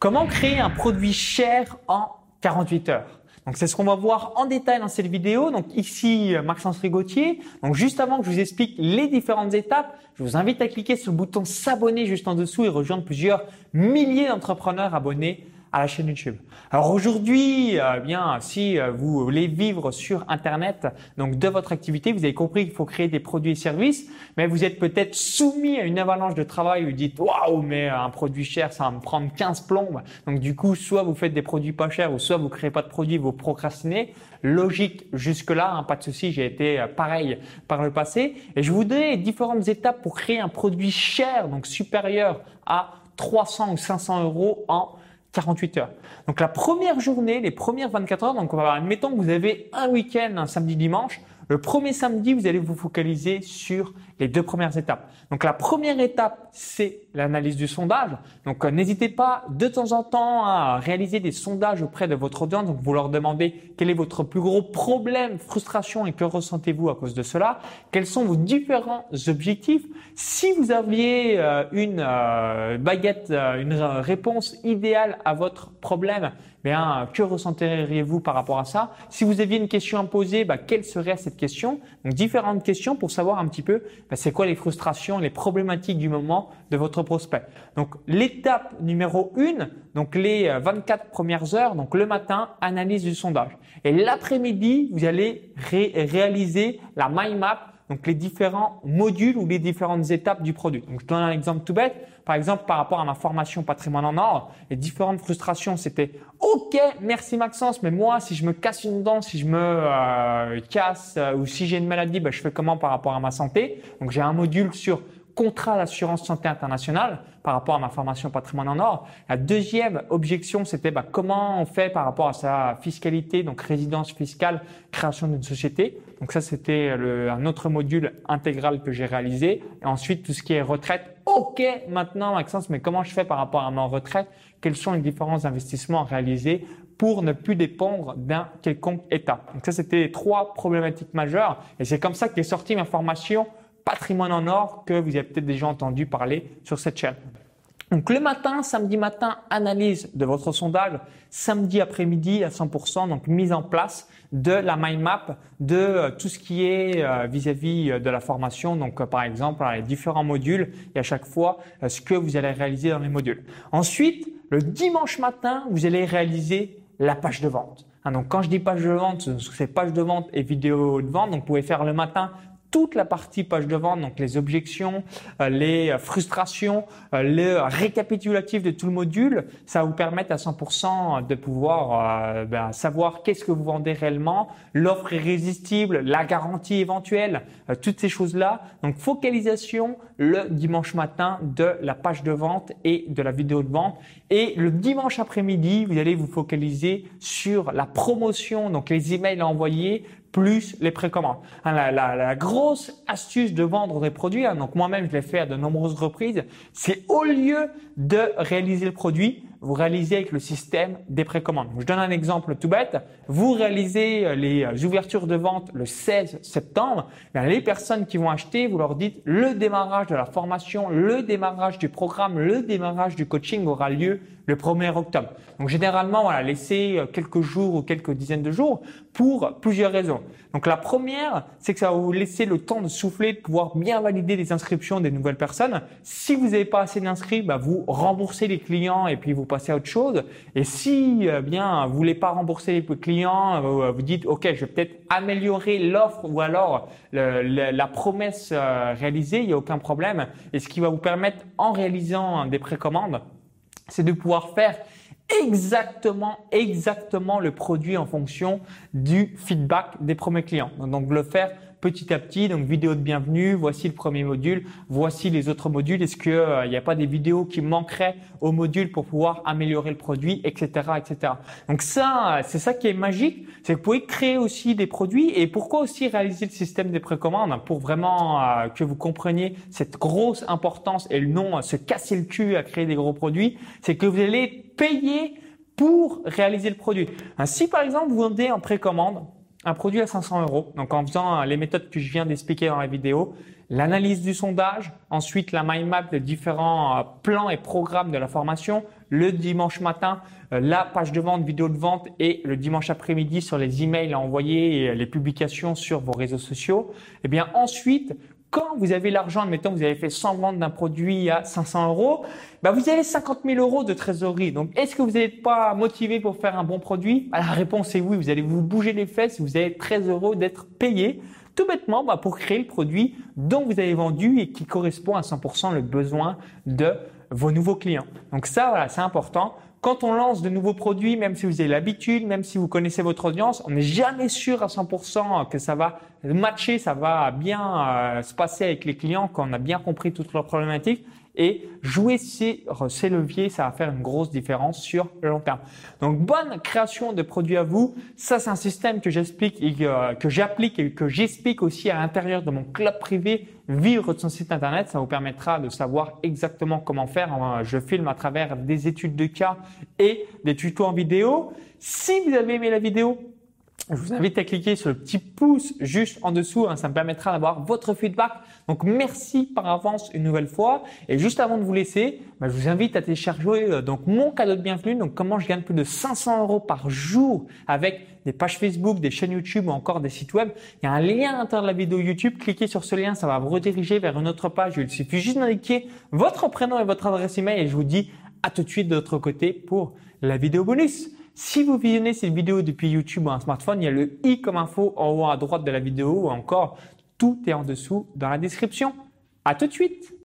Comment créer un produit cher en 48 heures donc c'est ce qu'on va voir en détail dans cette vidéo. Donc ici Maxence Rigotier. Donc juste avant que je vous explique les différentes étapes, je vous invite à cliquer sur le bouton s'abonner juste en dessous et rejoindre plusieurs milliers d'entrepreneurs abonnés à la chaîne YouTube. Alors aujourd'hui, euh, bien, si euh, vous voulez vivre sur Internet, donc de votre activité, vous avez compris qu'il faut créer des produits et services, mais vous êtes peut-être soumis à une avalanche de travail vous dites waouh, mais un produit cher, ça va me prendre 15 plombes. Donc du coup, soit vous faites des produits pas chers, ou soit vous créez pas de produits, vous procrastinez. Logique jusque là, hein, pas de souci, j'ai été euh, pareil par le passé. Et je vous donne différentes étapes pour créer un produit cher, donc supérieur à 300 ou 500 euros en 48 heures. Donc la première journée, les premières 24 heures, donc admettons que vous avez un week-end, un samedi, dimanche, le premier samedi, vous allez vous focaliser sur les deux premières étapes. Donc la première étape, c'est l'analyse du sondage. Donc euh, n'hésitez pas de temps en temps à réaliser des sondages auprès de votre audience. Donc vous leur demandez quel est votre plus gros problème, frustration et que ressentez-vous à cause de cela. Quels sont vos différents objectifs? Si vous aviez euh, une euh, baguette, une réponse idéale à votre problème, bien, que ressenteriez-vous par rapport à ça? Si vous aviez une question à poser, bah, quelle serait cette Donc différentes questions pour savoir un petit peu bah, c'est quoi les frustrations, les problématiques du moment de votre prospect. Donc l'étape numéro une, donc les 24 euh, premières heures, donc le matin, analyse du sondage. Et l'après-midi, vous allez réaliser la mind map donc les différents modules ou les différentes étapes du produit. Donc je donne un exemple tout bête. Par exemple, par rapport à ma formation patrimoine en or, les différentes frustrations, c'était OK, merci Maxence, mais moi, si je me casse une dent, si je me euh, casse euh, ou si j'ai une maladie, ben, je fais comment par rapport à ma santé? Donc j'ai un module sur contrat d'assurance santé internationale par rapport à ma formation patrimoine en or. La deuxième objection, c'était bah, comment on fait par rapport à sa fiscalité, donc résidence fiscale, création d'une société. Donc ça, c'était un autre module intégral que j'ai réalisé. Et ensuite, tout ce qui est retraite. OK, maintenant, Maxence, mais comment je fais par rapport à ma retraite? Quels sont les différents investissements à réaliser pour ne plus dépendre d'un quelconque État? Donc ça, c'était les trois problématiques majeures. Et c'est comme ça qu'est sortie ma formation patrimoine en or que vous avez peut-être déjà entendu parler sur cette chaîne. Donc le matin, samedi matin, analyse de votre sondage. Samedi après-midi à 100%, donc mise en place de la mind map, de euh, tout ce qui est euh, vis-à-vis de la formation. Donc euh, par exemple, les différents modules et à chaque fois ce que vous allez réaliser dans les modules. Ensuite, le dimanche matin, vous allez réaliser la page de vente. Hein, donc quand je dis page de vente, c'est page de vente et vidéo de vente. Donc vous pouvez faire le matin toute la partie page de vente, donc les objections, euh, les frustrations, euh, le récapitulatif de tout le module, ça va vous permettre à 100% de pouvoir euh, ben, savoir qu'est-ce que vous vendez réellement, l'offre irrésistible, la garantie éventuelle, toutes ces choses-là. Donc focalisation le dimanche matin de la page de vente et de la vidéo de vente. Et le dimanche après-midi, vous allez vous focaliser sur la promotion, donc les emails à envoyer, plus les précommandes. Hein, la, la, grosse astuce de vendre des produits, hein, donc moi-même je l'ai fait à de nombreuses reprises, c'est au lieu de réaliser le produit, vous réalisez avec le système des précommandes. Je donne un exemple tout bête. Vous réalisez euh, les euh, ouvertures de vente le 16 septembre. les personnes qui vont acheter, vous leur dites le démarrage de la formation, le démarrage du programme, le démarrage du coaching aura lieu le 1er octobre. Donc généralement, voilà, laissez euh, quelques jours ou quelques dizaines de jours pour plusieurs raisons. Donc la première, c'est que ça va vous laisser le temps de souffler, de pouvoir bien valider les inscriptions des nouvelles personnes. Si vous n'avez pas assez d'inscrits, bah, vous remboursez les clients et puis vous passez à autre chose. Et si euh, bien vous voulez pas rembourser les clients, euh, vous dites ok, je vais peut-être améliorer l'offre ou alors la promesse réalisée, il n'y a aucun problème. Et ce qui va vous permettre en réalisant des précommandes c'est de pouvoir faire exactement, exactement le produit en fonction du feedback des premiers clients. Donc, le faire petit à petit. Donc vidéo de bienvenue, voici le premier module, voici les autres modules. Est-ce qu'il euh, n'y a pas des vidéos qui manqueraient au module pour pouvoir améliorer le produit, etc., etc. Donc ça, c'est ça qui est magique, c'est que vous pouvez créer aussi des produits. Et pourquoi aussi réaliser le système des précommandes pour vraiment euh, que vous compreniez cette grosse importance et le nom euh, se casser le cul à créer des gros produits, c'est que vous allez payer pour réaliser le produit. Si par exemple vous vendez en précommande, un produit à 500 euros. Donc en faisant euh, les méthodes que je viens d'expliquer dans la vidéo, l'analyse du sondage, ensuite la mind map des différents euh, plans et programmes de la formation, le dimanche matin euh, la page de vente, vidéo de vente et le dimanche après-midi sur les emails à envoyer et les publications sur vos réseaux sociaux. Et eh bien ensuite, quand vous avez l'argent, admettons vous avez fait 100 ventes d'un produit à 500 euros, bah vous avez 50 000 euros de trésorerie. Donc, est-ce que vous n'êtes pas motivé pour faire un bon produit? Bah, La réponse est oui. Vous allez vous bouger les fesses, vous allez être très heureux d'être payé tout bêtement bah, pour créer le produit dont vous avez vendu et qui correspond à 100% le besoin de vos nouveaux clients. Donc ça, voilà, c'est important. Quand on lance de nouveaux produits, même si vous avez l'habitude, même si vous connaissez votre audience, on n'est jamais sûr à 100% que ça va matcher, ça va bien euh, se passer avec les clients, quand on a bien compris toutes leurs problématiques et jouer ces, ces leviers, ça va faire une grosse différence sur le long terme. Donc, bonne création de produits à vous. Ça, c'est un système que j'explique et que, j'applique et que j'explique aussi à l'intérieur de mon club privé Vivre de son site internet. Ça vous permettra de savoir exactement comment faire. Je filme à travers des études de cas et des tutos en vidéo. Si vous avez aimé la vidéo, je vous invite à cliquer sur le petit pouce juste en dessous. Hein, ça me permettra d'avoir votre feedback. Donc merci par avance une nouvelle fois. Et juste avant de vous laisser, bah, je vous invite à télécharger euh, donc mon cadeau de bienvenue. Donc comment je gagne plus de 500 euros par jour avec des pages Facebook, des chaînes YouTube ou encore des sites web. Il y a un lien à l'intérieur de la vidéo YouTube. Cliquez sur ce lien, ça va vous rediriger vers une autre page. Il suffit juste d'indiquer votre prénom et votre adresse email et je vous dis à tout de suite de l'autre côté pour la vidéo bonus. Si vous visionnez cette vidéo depuis YouTube ou un smartphone, il y a le i comme info en haut à droite de la vidéo ou encore tout est en dessous dans la description. À tout de suite